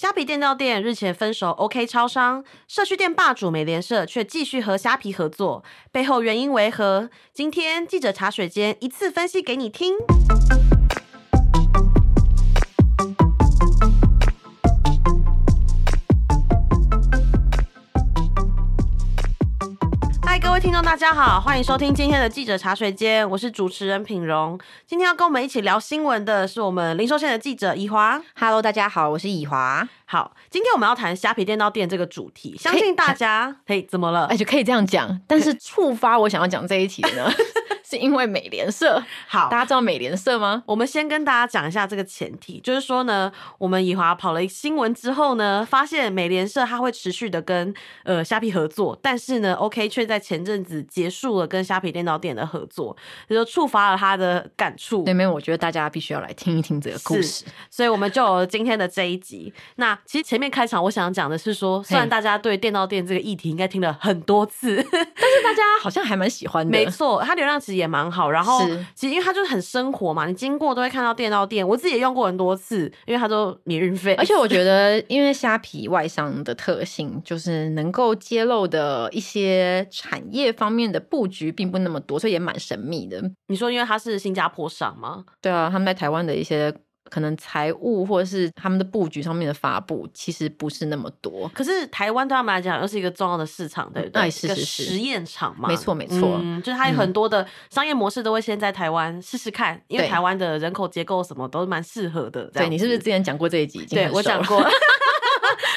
虾皮电到店日前分手，OK 超商社区店霸主美联社却继续和虾皮合作，背后原因为何？今天记者茶水间一次分析给你听。众，大家好，欢迎收听今天的记者茶水间，我是主持人品荣。今天要跟我们一起聊新闻的是我们零售线的记者以华。Hello，大家好，我是以华。好，今天我们要谈虾皮电到店这个主题，相信大家，嘿，怎么了？哎，就可以这样讲，但是触发我想要讲这一题呢？是因为美联社。好，大家知道美联社吗？我们先跟大家讲一下这个前提，就是说呢，我们以华跑了新闻之后呢，发现美联社它会持续的跟呃虾皮合作，但是呢，OK 却在前阵子结束了跟虾皮电脑店的合作，就说触发了他的感触。对，没有，我觉得大家必须要来听一听这个故事，所以我们就有了今天的这一集。那其实前面开场我想讲的是说，虽然大家对电脑店这个议题应该听了很多次，但是大家好像还蛮喜欢的。没错，它流量其实。也蛮好，然后其实因为它就是很生活嘛，你经过都会看到店到店，我自己也用过很多次，因为它都免运费。而且我觉得，因为虾皮外商的特性，就是能够揭露的一些产业方面的布局并不那么多，所以也蛮神秘的。你说，因为它是新加坡商吗？对啊，他们在台湾的一些。可能财务或者是他们的布局上面的发布，其实不是那么多。可是台湾对他们来讲又是一个重要的市场，对不对？哎，是是是，实验场嘛，没错没错。嗯，就是它有很多的商业模式都会先在台湾试试看，因为台湾的人口结构什么都蛮适合的。对，你是不是之前讲过这一集？对，我讲过。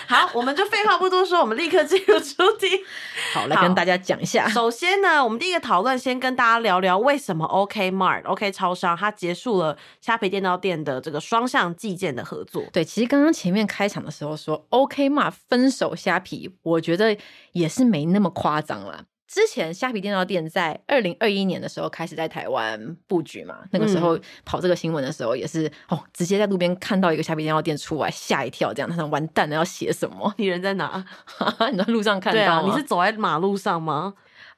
好，我们就废话不多说，我们立刻进入主题。好，来跟大家讲一下。首先呢，我们第一个讨论，先跟大家聊聊为什么 OK Mart、OK 超商它结束了虾皮电到店的这个双向寄件的合作。对，其实刚刚前面开场的时候说 OK Mart 分手虾皮，我觉得也是没那么夸张啦。之前虾皮电脑店在二零二一年的时候开始在台湾布局嘛，那个时候跑这个新闻的时候也是、嗯、哦，直接在路边看到一个虾皮电脑店出来，吓一跳，这样他想完蛋了，要写什么？你人在哪？你在路上看到、啊？你是走在马路上吗？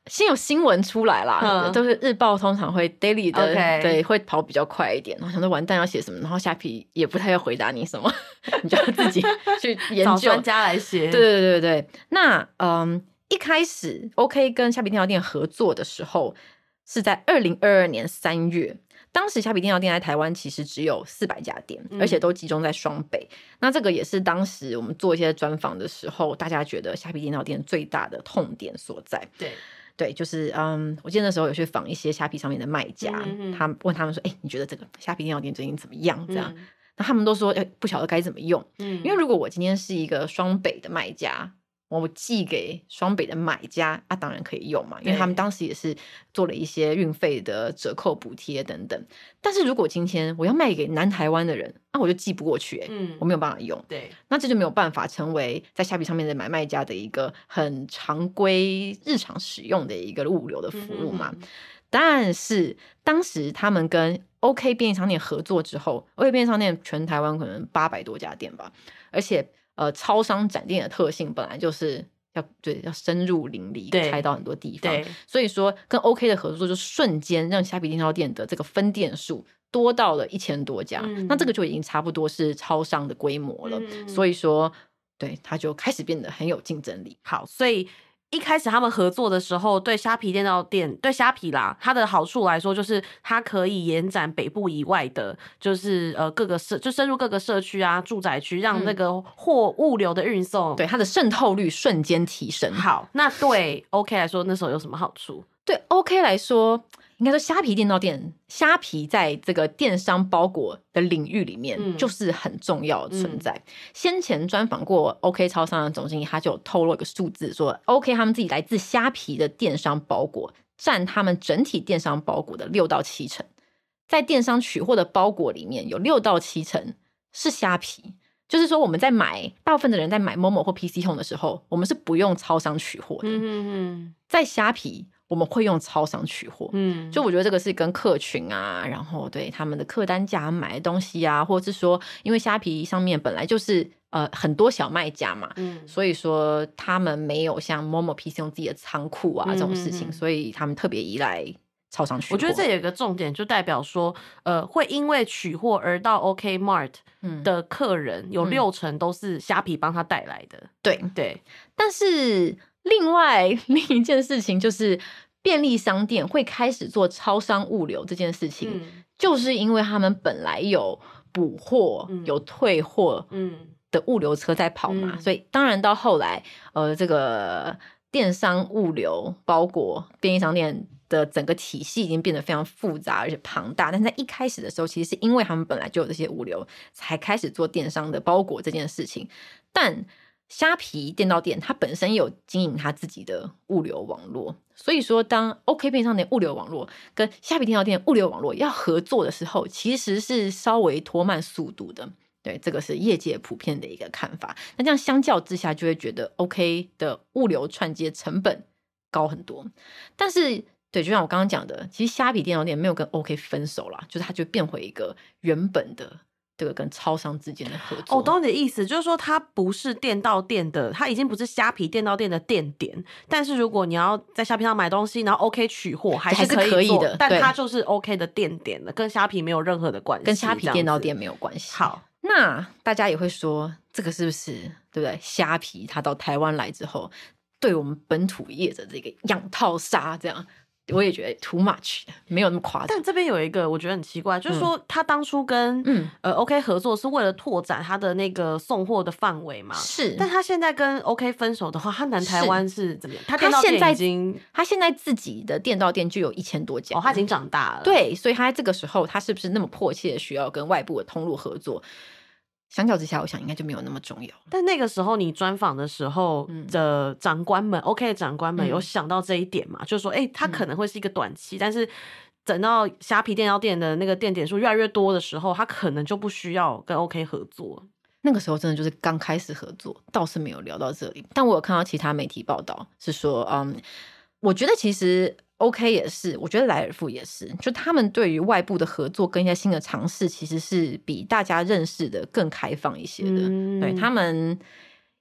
先有新闻出来啦，嗯、都是日报通常会 daily 的.对，会跑比较快一点。然后想说完蛋要写什么，然后虾皮也不太要回答你什么，你就要自己去 研究专家来写。对对对对，那嗯。一开始，OK 跟虾皮电脑店合作的时候是在二零二二年三月。当时虾皮电脑店在台湾其实只有四百家店，而且都集中在双北。嗯。那这个也是当时我们做一些专访的时候，大家觉得虾皮电脑店最大的痛点所在。对，对，就是嗯，我记得那时候有去访一些虾皮上面的卖家，嗯嗯，他问他们说：“哎、欸，你觉得这个虾皮电脑店最近怎么样？”这样，嗯、那他们都说：“哎、欸，不晓得该怎么用。”嗯，因为如果我今天是一个双北的卖家。我寄给双北的买家啊，当然可以用嘛，因为他们当时也是做了一些运费的折扣补贴等等。但是如果今天我要卖给南台湾的人，那、啊、我就寄不过去、欸，嗯，我没有办法用，对，那这就没有办法成为在虾皮上面的买卖家的一个很常规日常使用的一个物流的服务嘛。嗯嗯，但是当时他们跟 OK 便利商店合作之后，OK 便利商店全台湾可能八百多家店吧，而且。呃，超商展店的特性本来就是要对要深入邻里，开到很多地方，所以说跟 OK 的合作就瞬间让虾皮电销店的这个分店数多到了一千多家，嗯，那这个就已经差不多是超商的规模了，嗯，所以说对它就开始变得很有竞争力。好，所以。一开始他们合作的时候，对虾皮电脑店，对虾皮啦，它的好处来说，就是它可以延展北部以外的，就是呃各个社，就深入各个社区啊、住宅区，让那个货物流的运送，对它的渗透率瞬间提升。好，那对 OK 来说，那时候有什么好处？对 OK 来说。应该说，虾皮电到店，虾皮在这个电商包裹的领域里面，就是很重要的存在。嗯嗯、先前专访过 OK 超商的总经理，他就有透露一个数字，说 OK 他们自己来自虾皮的电商包裹，占他们整体电商包裹的六到七成。在电商取货的包裹里面，有六到七成是虾皮，就是说我们在买，大部分的人在买 Momo 或 PC Home 的时候，我们是不用超商取货的。嗯嗯嗯，在虾皮。我们会用超商取货，嗯，就我觉得这个是跟客群啊，然后对他们的客单价买的东西啊，或者是说，因为虾皮上面本来就是呃很多小卖家嘛，嗯，所以说他们没有像 Momo PC 用自己的仓库啊这种事情，所以他们特别依赖超商取货。我觉得这有一个重点，就代表说，呃，会因为取货而到 OK Mart 的客人、嗯、有六成都是虾皮帮他带来的。对、嗯、对，但是另外 另一件事情就是，便利商店会开始做超商物流这件事情，嗯、就是因为他们本来有补货、嗯、有退货的物流车在跑嘛，嗯、所以当然到后来，呃，这个。电商物流包裹便利商店的整个体系已经变得非常复杂而且庞大，但在一开始的时候，其实是因为他们本来就有这些物流，才开始做电商的包裹这件事情。但虾皮电到店它本身有经营它自己的物流网络，所以说当 OK 便利商店物流网络跟虾皮电到店物流网络要合作的时候，其实是稍微拖慢速度的。对，这个是业界普遍的一个看法。那这样相较之下，就会觉得 OK 的物流串接成本高很多。但是，对，就像我刚刚讲的，其实虾皮电到店没有跟 OK 分手了，就是它就变回一个原本的这个跟超商之间的合作。我懂你的意思，就是说它不是店到店的，它已经不是虾皮店到店的店点。但是如果你要在虾皮上买东西，然后 OK 取货，还是可以，的。但它就是 OK 的店点了，跟虾皮没有任何的关系，跟虾皮店到店没有关系。好。那大家也会说，这个是不是对不对？虾皮它到台湾来之后，对我们本土业者这个养套杀，这样我也觉得 too much，没有那么夸张。但这边有一个我觉得很奇怪，就是说他当初跟嗯呃 OK 合作是为了拓展他的那个送货的范围嘛？是。但他现在跟 OK 分手的话，他南台湾是怎么样？他电到店已经他现在自己的店到店就有一千多家，哦，他已经长大了。对，所以他在这个时候，他是不是那么迫切需要跟外部的通路合作？相较之下，我想应该就没有那么重要。但那个时候你专访的时候的长官们、嗯、，OK 的长官们有想到这一点嘛？嗯、就是说，哎、欸，他可能会是一个短期，嗯、但是等到虾皮电到店的那个店点数越来越多的时候，他可能就不需要跟 OK 合作。那个时候真的就是刚开始合作，倒是没有聊到这里。但我有看到其他媒体报道是说，嗯，我觉得其实。OK 也是，我觉得莱尔富也是，就他们对于外部的合作跟一些新的尝试，其实是比大家认识的更开放一些的。嗯、对，他们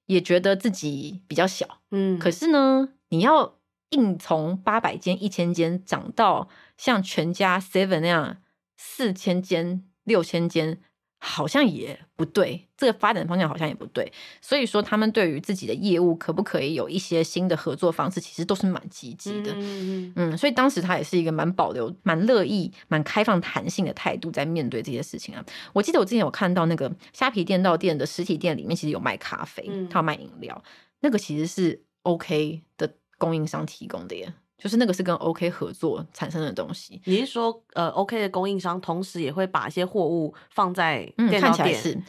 也觉得自己比较小，嗯，可是呢，你要硬从八百间、一千间涨到像全家、Seven 那样四千间、六千间。好像也不对，这个发展方向好像也不对，所以说他们对于自己的业务可不可以有一些新的合作方式，其实都是蛮积极的。嗯嗯，所以当时他也是一个蛮保留、蛮乐意、蛮开放、弹性的态度在面对这些事情啊。我记得我之前有看到那个虾皮店到店的实体店里面，其实有卖咖啡，他有卖饮料，那个其实是 OK 的供应商提供的耶。就是那个是跟 OK 合作产生的东西。你是说，呃，OK 的供应商同时也会把一些货物放在电脑店？嗯，看起来是。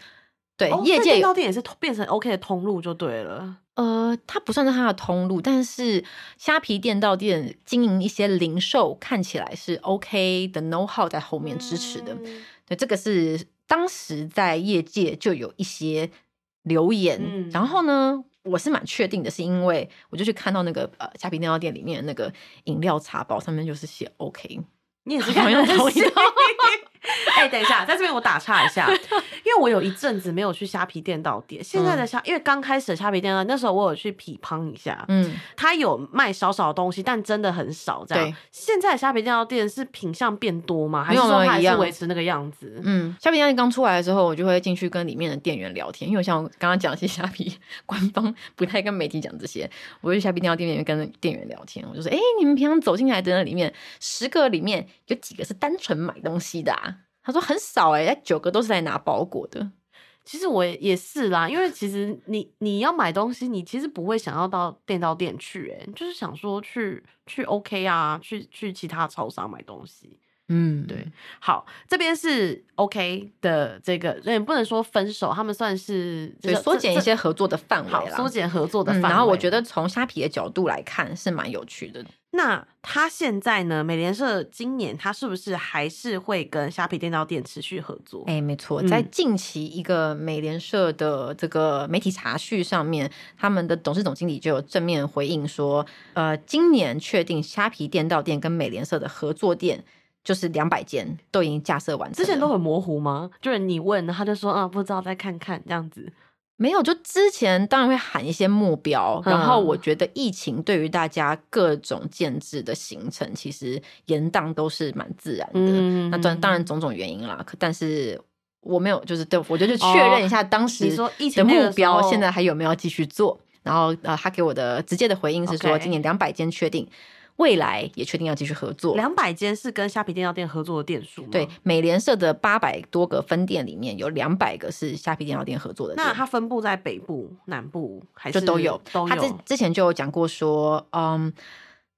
对，哦、业界电到店也是变成 OK 的通路就对了。呃，它不算是它的通路，但是虾皮店到店经营一些零售，看起来是 OK 的 know how 在后面支持的。嗯、对，这个是当时在业界就有一些留言，嗯、然后呢？我是蛮确定的，是因为我就去看到那个呃虾皮酿料店里面的那个饮料茶包上面就是写 OK，你也是同样同意的。哎、欸，等一下，在这边我打岔一下，因为我有一阵子没有去虾皮店到店。现在的虾，因为刚开始的虾皮店到，那时候我有去匹乓一下，嗯，他有卖少少的东西，但真的很少。这样，现在的虾皮店到店是品相变多吗？还是说还是维持那个样子？嗯，虾皮店刚出来的时候，我就会进去跟里面的店员聊天，因为像我刚刚讲，其实虾皮 官方不太跟媒体讲这些，我就去虾皮店到店里面跟店员聊天，我就说：“哎、欸，你们平常走进来的那里面，十个里面有几个是单纯买东西的啊？”他说很少哎、欸，九个都是在拿包裹的。其实我也是啦，因为其实你你要买东西，你其实不会想要到店到店去、欸，哎，就是想说去去 OK 啊，去去其他超商买东西。嗯，对。好，这边是 OK 的这个，也不能说分手，他们算是对缩减一些合作的范围啦，缩减合作的范围、嗯。然后我觉得从虾皮的角度来看是蛮有趣的。那他现在呢？美联社今年他是不是还是会跟虾皮电到店持续合作？哎、欸，没错，在近期一个美联社的这个媒体查叙上面，嗯、他们的董事总经理就有正面回应说，呃，今年确定虾皮电到店跟美联社的合作店就是两百间都已经架设完成。之前都很模糊吗？就是你问他就说，啊，不知道，再看看这样子。没有，就之前当然会喊一些目标，嗯、然后我觉得疫情对于大家各种建制的行程，其实延宕都是蛮自然的。嗯、那当当然种种原因啦，可但是我没有，就是对我觉得确认一下当时的目标，现在还有没有继续做？然后呃，他给我的直接的回应是说，今年两百间确定。未来也确定要继续合作，两百间是跟虾皮电脑店合作的店数吗？对，美联社的八百多个分店里面有两百个是虾皮电脑店合作的。那它分布在北部、南部还是就都有？都有。他之之前就有讲过说，嗯，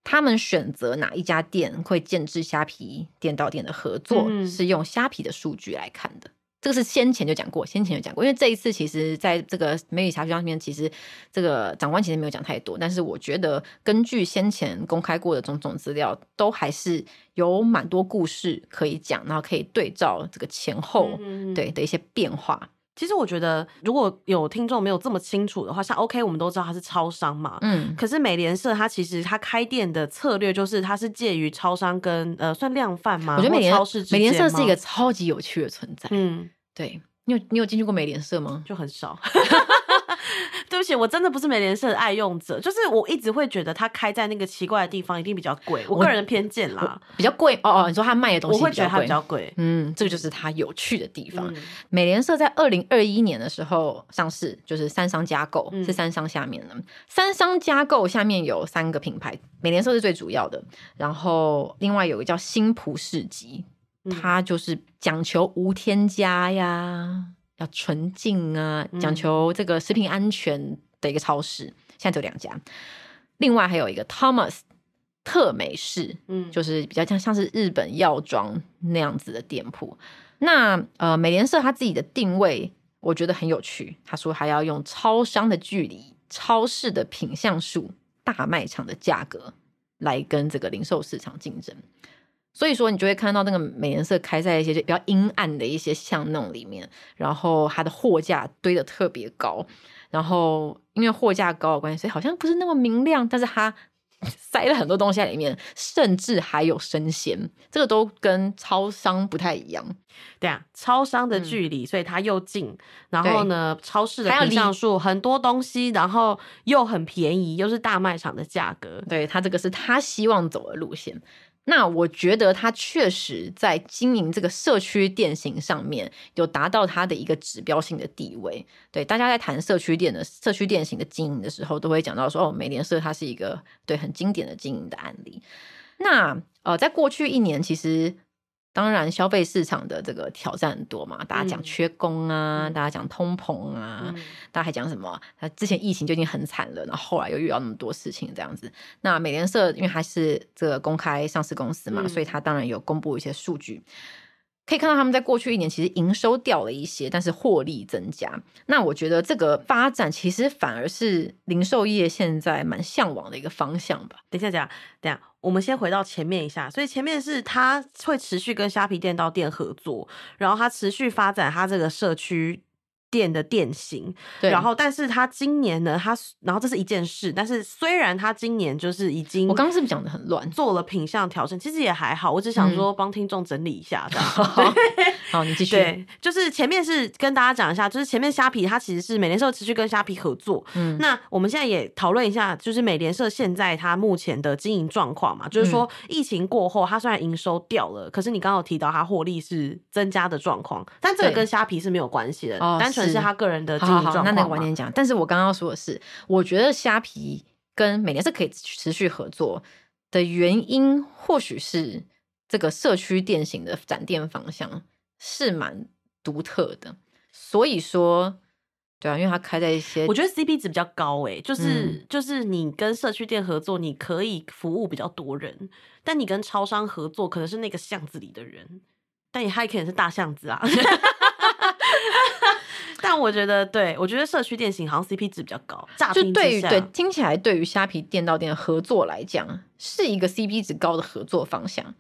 他们选择哪一家店会建制虾皮电到店的合作，嗯、是用虾皮的数据来看的。这个是先前就讲过，先前就讲过，因为这一次其实在这个媒体查询上面，其实这个长官其实没有讲太多，但是我觉得根据先前公开过的种种资料，都还是有蛮多故事可以讲，然后可以对照这个前后对的一些变化。嗯、其实我觉得如果有听众没有这么清楚的话，像 OK，我们都知道它是超商嘛，嗯，可是美联社它其实它开店的策略就是它是介于超商跟呃算量贩嘛，我觉得美联超市美联社是一个超级有趣的存在，嗯。对，你有你有进去过美联社吗？就很少。对不起，我真的不是美联社的爱用者，就是我一直会觉得它开在那个奇怪的地方一定比较贵。我个人的偏见啦，比较贵哦哦。你说他卖的东西，我会觉得它比较贵。嗯，这个就是它有趣的地方。嗯、美联社在二零二一年的时候上市，就是三商加购，嗯、是三商下面的。三商加购下面有三个品牌，美联社是最主要的，然后另外有一个叫新普市集。它就是讲求无添加呀，要纯净啊，讲求这个食品安全的一个超市。现在只有两家，另外还有一个 Thomas 特美式，嗯，就是比较像像是日本药妆那样子的店铺。那呃，美联社它自己的定位，我觉得很有趣。他说还要用超商的距离、超市的品项数、大卖场的价格来跟这个零售市场竞争。所以说，你就会看到那个美颜色开在一些就比较阴暗的一些巷弄里面，然后它的货架堆的特别高，然后因为货架高的关系，所以好像不是那么明亮，但是它 塞了很多东西在里面，甚至还有生鲜，这个都跟超商不太一样。对啊，超商的距离，所以它又近，然后呢，超市的品项数很多东西，然后又很便宜，又是大卖场的价格。对，它这个是他希望走的路线。那我觉得他确实在经营这个社区店型上面有达到他的一个指标性的地位。对，大家在谈社区店的社区店型的经营的时候，都会讲到说，哦，美廉社它是一个对很经典的经营的案例。那呃，在过去一年，其实。当然，消费市场的这个挑战很多嘛，大家讲缺工啊，嗯、大家讲通膨啊，嗯、大家还讲什么？他之前疫情就已经很惨了，然后后来又遇到那么多事情，这样子。那美联社因为它是这个公开上市公司嘛，嗯、所以它当然有公布一些数据。可以看到他们在过去一年其实营收掉了一些，但是获利增加。那我觉得这个发展其实反而是零售业现在蛮向往的一个方向吧。等一下，讲，等下，我们先回到前面一下。所以前面是他会持续跟虾皮店到店合作，然后他持续发展他这个社区。店的店型，对，然后但是他今年呢，他然后这是一件事，但是虽然他今年就是已经，我刚刚是不是讲的很乱，做了品相调整，其实也还好，我只想说帮听众整理一下这样。好，你继 续。对，就是前面是跟大家讲一下，就是前面虾皮它其实是美联社持续跟虾皮合作，嗯，那我们现在也讨论一下，就是美联社现在它目前的经营状况嘛，就是说疫情过后，它虽然营收掉了，可是你刚刚有提到它获利是增加的状况，但这个跟虾皮是没有关系的，单纯。是他个人的经营状那那个晚点讲。但是我刚刚说的是，我觉得虾皮跟美廉是可以持续合作的原因，或许是这个社区店型的展店方向是蛮独特的。所以说，对啊，因为它开在一些，我觉得 CP 值比较高诶，就是、嗯、就是你跟社区店合作，你可以服务比较多人，但你跟超商合作，可能是那个巷子里的人，但你还可能是大巷子啊。但我觉得，对，我觉得社区店型好像 CP 值比较高。就对于对听起来，对于虾皮店到店的合作来讲，是一个 CP 值高的合作方向。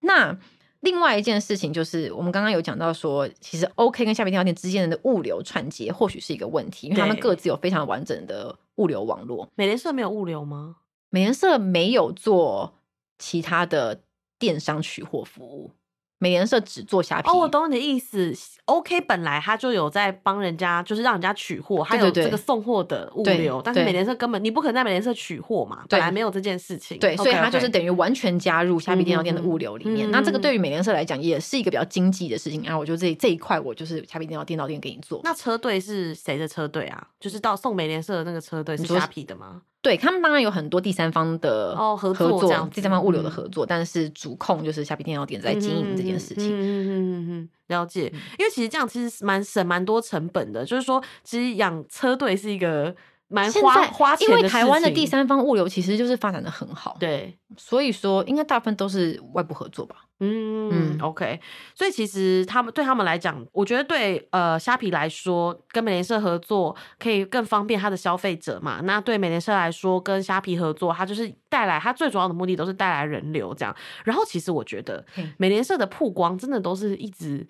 那另外一件事情就是，我们刚刚有讲到说，其实 OK 跟虾皮店到店之间的物流串接或许是一个问题，因为他们各自有非常完整的物流网络。美联社没有物流吗？美联社没有做其他的电商取货服务。美联社只做虾皮。哦，我懂你的意思。OK，本来他就有在帮人家，就是让人家取货，还有这个送货的物流。但是美联社根本你不可能在美联社取货嘛，本来没有这件事情。对，所以他就是等于完全加入虾皮电脑店的物流里面。那这个对于美联社来讲也是一个比较经济的事情啊。我就这这一块，我就是虾皮电脑电脑店给你做。那车队是谁的车队啊？就是到送美联社的那个车队是虾皮的吗？对，他们当然有很多第三方的哦合作，第三方物流的合作，嗯、但是主控就是虾皮电脑店在经营这件事情。嗯嗯嗯嗯，了解。因为其实这样其实蛮省蛮多成本的，就是说，其实养车队是一个蛮花花钱的。因为台湾的第三方物流其实就是发展的很好，对，所以说应该大部分都是外部合作吧。嗯嗯，OK，所以其实他们对他们来讲，我觉得对呃虾皮来说，跟美联社合作可以更方便他的消费者嘛。那对美联社来说，跟虾皮合作，它就是带来它最主要的目的都是带来人流这样。然后其实我觉得美联社的曝光真的都是一直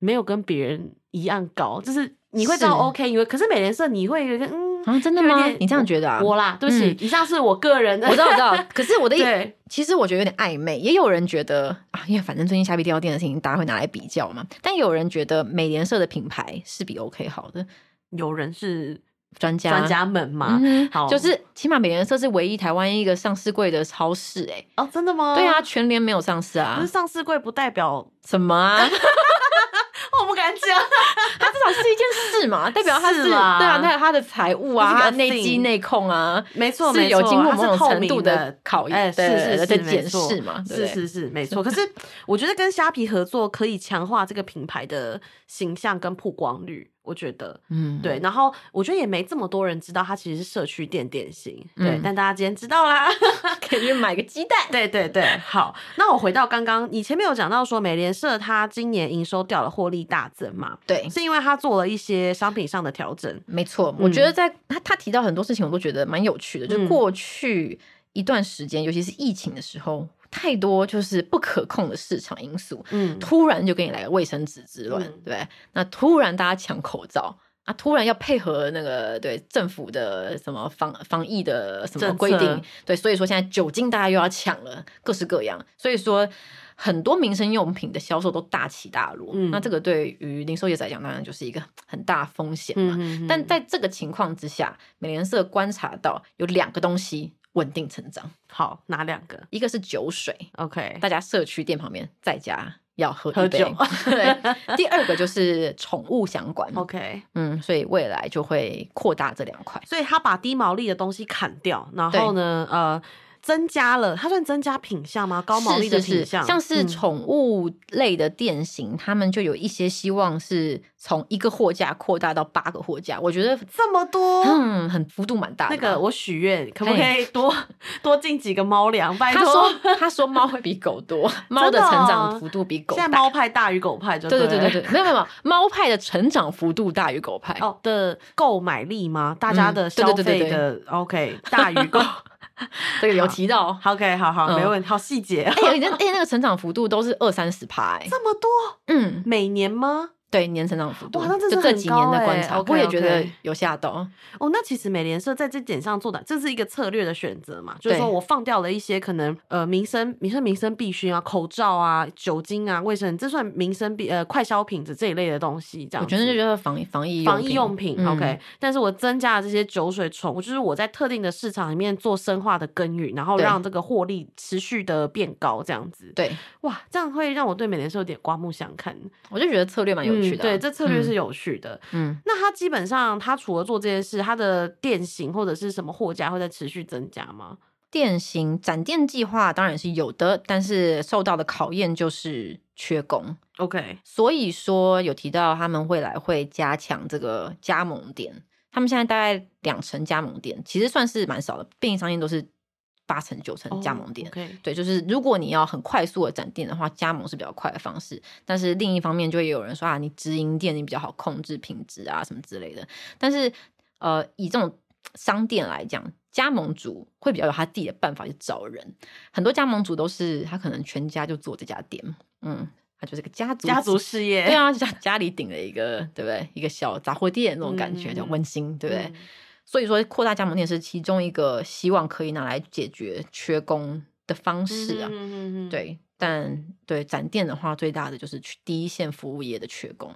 没有跟别人一样高，就是你会知道 OK，因为可是美联社你会有点嗯。啊，真的吗？你这样觉得啊？我啦，对不起，以上是我个人的。我知道，我知道。可是我的意思，其实我觉得有点暧昧。也有人觉得啊，因为反正最近虾皮电脑店的事情，大家会拿来比较嘛。但有人觉得美联社的品牌是比 OK 好的。有人是专家专家们嘛？好，就是起码美联社是唯一台湾一个上市柜的超市。哎，哦，真的吗？对啊，全联没有上市啊。可是上市柜不代表什么啊？我不敢讲，它至少是一件事嘛，代表它是，是对啊，那他的财务啊，他内机内控啊，没错，是有经过某种程度的考验，是是，的检视嘛，是是是，没错。可是我觉得跟虾皮合作可以强化这个品牌的形象跟曝光率。我觉得，嗯，对，然后我觉得也没这么多人知道它其实是社区店点心，对，嗯、但大家今天知道啦，可以去买个鸡蛋，对对对，好，那我回到刚刚，你前面有讲到说美联社它今年营收掉了，获利大增嘛，对，是因为它做了一些商品上的调整，没错，我觉得在他他提到很多事情，我都觉得蛮有趣的，嗯、就过去一段时间，尤其是疫情的时候。太多就是不可控的市场因素，嗯，突然就给你来个卫生纸之乱，嗯、对，那突然大家抢口罩啊，突然要配合那个对政府的什么防防疫的什么规定，策对，所以说现在酒精大家又要抢了，各式各样，所以说很多民生用品的销售都大起大落，嗯，那这个对于零售业来讲，当然就是一个很大风险嘛。但在这个情况之下，美联社观察到有两个东西。稳定成长，好，哪两个？一个是酒水，OK，大家社区店旁边在家要喝喝酒。对，第二个就是宠物相关，OK，嗯，所以未来就会扩大这两块。所以他把低毛利的东西砍掉，然后呢，呃。增加了，它算增加品相吗？高毛利的品项，像是宠物类的店型，他们就有一些希望是从一个货架扩大到八个货架。我觉得这么多，嗯，很幅度蛮大的。那个我许愿，可不可以多多进几个猫粮？他说他说猫会比狗多，猫的成长幅度比狗大。现在猫派大于狗派，就对对对对对，没有没有，猫派的成长幅度大于狗派哦的购买力吗？大家的消费的 OK 大于狗。这个有提到，OK，好好，没问题，好细节。哎，那哎，那个成长幅度都是二三十趴，哎，这么多，嗯，每年吗？对，年成长幅度，哇，那这是这几年的观察，我也觉得有吓到。哦，那其实美联社在这点上做的，这是一个策略的选择嘛？就是说我放掉了一些可能呃民生、民生、民生必需啊，口罩啊、酒精啊、卫生，这算民生必呃快消品的这一类的东西。这样，我觉得这就是防防疫防疫用品。OK，但是我增加了这些酒水宠物，就是我在特定的市场里面做深化的耕耘，然后让这个获利持续的变高，这样子。对，哇，这样会让我对美联社有点刮目相看。我就觉得策略蛮有趣的。对，这策略。是有趣的，嗯，那他基本上，他除了做这件事，他的店型或者是什么货架会在持续增加吗？店型展店计划当然是有的，但是受到的考验就是缺工。OK，所以说有提到他们未来会加强这个加盟店，他们现在大概两成加盟店，其实算是蛮少的，便利商店都是。八成九成加盟店，oh. 对，就是如果你要很快速的展店的话，加盟是比较快的方式。但是另一方面，就会有人说啊，你直营店你比较好控制品质啊什么之类的。但是呃，以这种商店来讲，加盟主会比较有他自己的办法去找人。很多加盟主都是他可能全家就做这家店，嗯，他就是个家族家族事业，对啊，就家家里顶了一个，对不对？一个小杂货店那种感觉，叫温、嗯、馨，对不对？嗯所以说，扩大加盟店是其中一个希望可以拿来解决缺工的方式啊。嗯嗯嗯嗯对，但对展店的话，最大的就是去第一线服务业的缺工。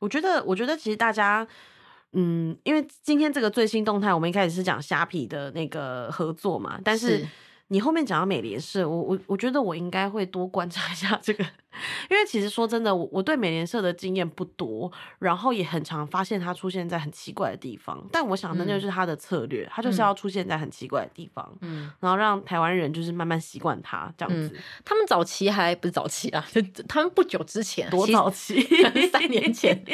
我觉得，我觉得其实大家，嗯，因为今天这个最新动态，我们一开始是讲虾皮的那个合作嘛，但是。是你后面讲到美联社，我我我觉得我应该会多观察一下 这个，因为其实说真的，我我对美联社的经验不多，然后也很常发现它出现在很奇怪的地方。但我想那就是它的策略，它、嗯、就是要出现在很奇怪的地方，嗯，然后让台湾人就是慢慢习惯它这样子、嗯。他们早期还不是早期啊，他们不久之前多早期，三年前，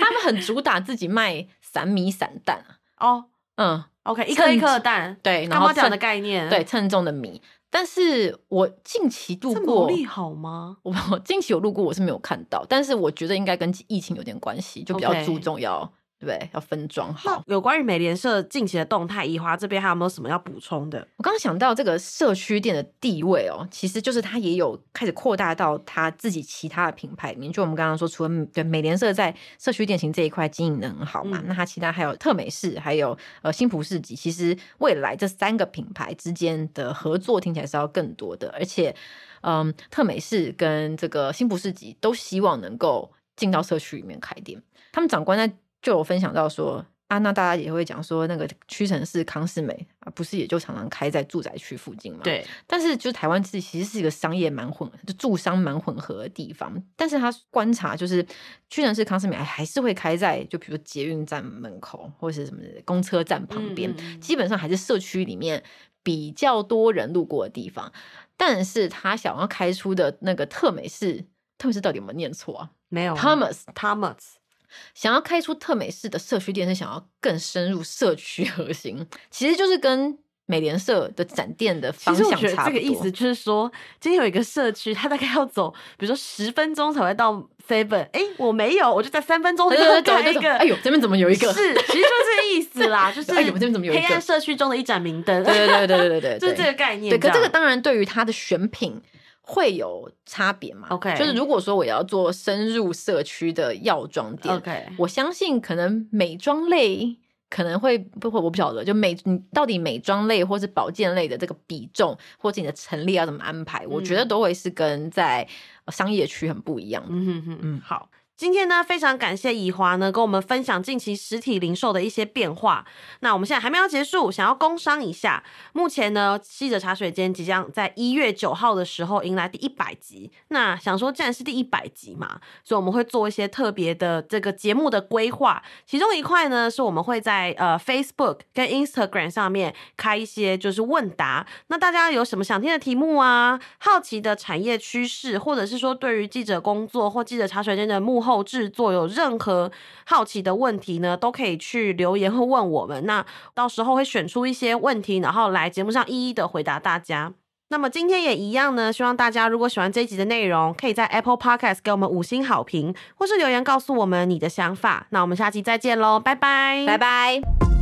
他们很主打自己卖散米散蛋哦，嗯。OK，一颗一颗的蛋，对，然后这样的概念，对，称重的米。但是我近期度过，这毛利好吗？我近期有路过，我是没有看到，但是我觉得应该跟疫情有点关系，就比较注重要。对，要分装好。有关于美联社近期的动态，宜华这边还有没有什么要补充的？我刚刚想到这个社区店的地位哦，其实就是它也有开始扩大到它自己其他的品牌里面。就我们刚刚说，除了对美联社在社区店型这一块经营的很好嘛，嗯、那它其他还有特美式，还有呃新埔市集。其实未来这三个品牌之间的合作听起来是要更多的，而且嗯，特美式跟这个新埔市集都希望能够进到社区里面开店。他们长官在。就有分享到说啊，那大家也会讲说，那个屈臣氏、康士美啊，不是也就常常开在住宅区附近嘛？对。但是，就是台湾自己其实是一个商业蛮混，就住商蛮混合的地方。但是他观察，就是屈臣氏、康士美还是会开在，就比如捷运站门口或是什么公车站旁边，嗯、基本上还是社区里面比较多人路过的地方。但是他想要开出的那个特美式，特美式到底有没有念错啊？没有，Thomas，Thomas。想要开出特美式的社区店，是想要更深入社区 核心，其实就是跟美联社的展店的方向差不多。这个意思就是说，今天有一个社区，他大概要走，比如说十分钟才会到 Seven。哎，我没有，我就在三分钟就能找一个。哎呦，这边怎么有一个？是，其实就是这个意思啦，就是哎呦，这边怎么有一个黑暗社区中的一盏明灯？对对对对对对对，就是这个概念。对，可这个当然对于他的选品。会有差别嘛？OK，就是如果说我要做深入社区的药妆店，OK，我相信可能美妆类可能会不会我不晓得，就美你到底美妆类或是保健类的这个比重，或者你的陈列要怎么安排，嗯、我觉得都会是跟在商业区很不一样的。嗯哼哼，嗯，好。今天呢，非常感谢以华呢跟我们分享近期实体零售的一些变化。那我们现在还没有结束，想要工商一下。目前呢，记者茶水间即将在一月九号的时候迎来第一百集。那想说，既然是第一百集嘛，所以我们会做一些特别的这个节目的规划。其中一块呢，是我们会在呃 Facebook 跟 Instagram 上面开一些就是问答。那大家有什么想听的题目啊？好奇的产业趋势，或者是说对于记者工作或记者茶水间的幕后后制作有任何好奇的问题呢，都可以去留言或问我们。那到时候会选出一些问题，然后来节目上一一的回答大家。那么今天也一样呢，希望大家如果喜欢这一集的内容，可以在 Apple Podcast 给我们五星好评，或是留言告诉我们你的想法。那我们下期再见喽，拜拜，拜拜。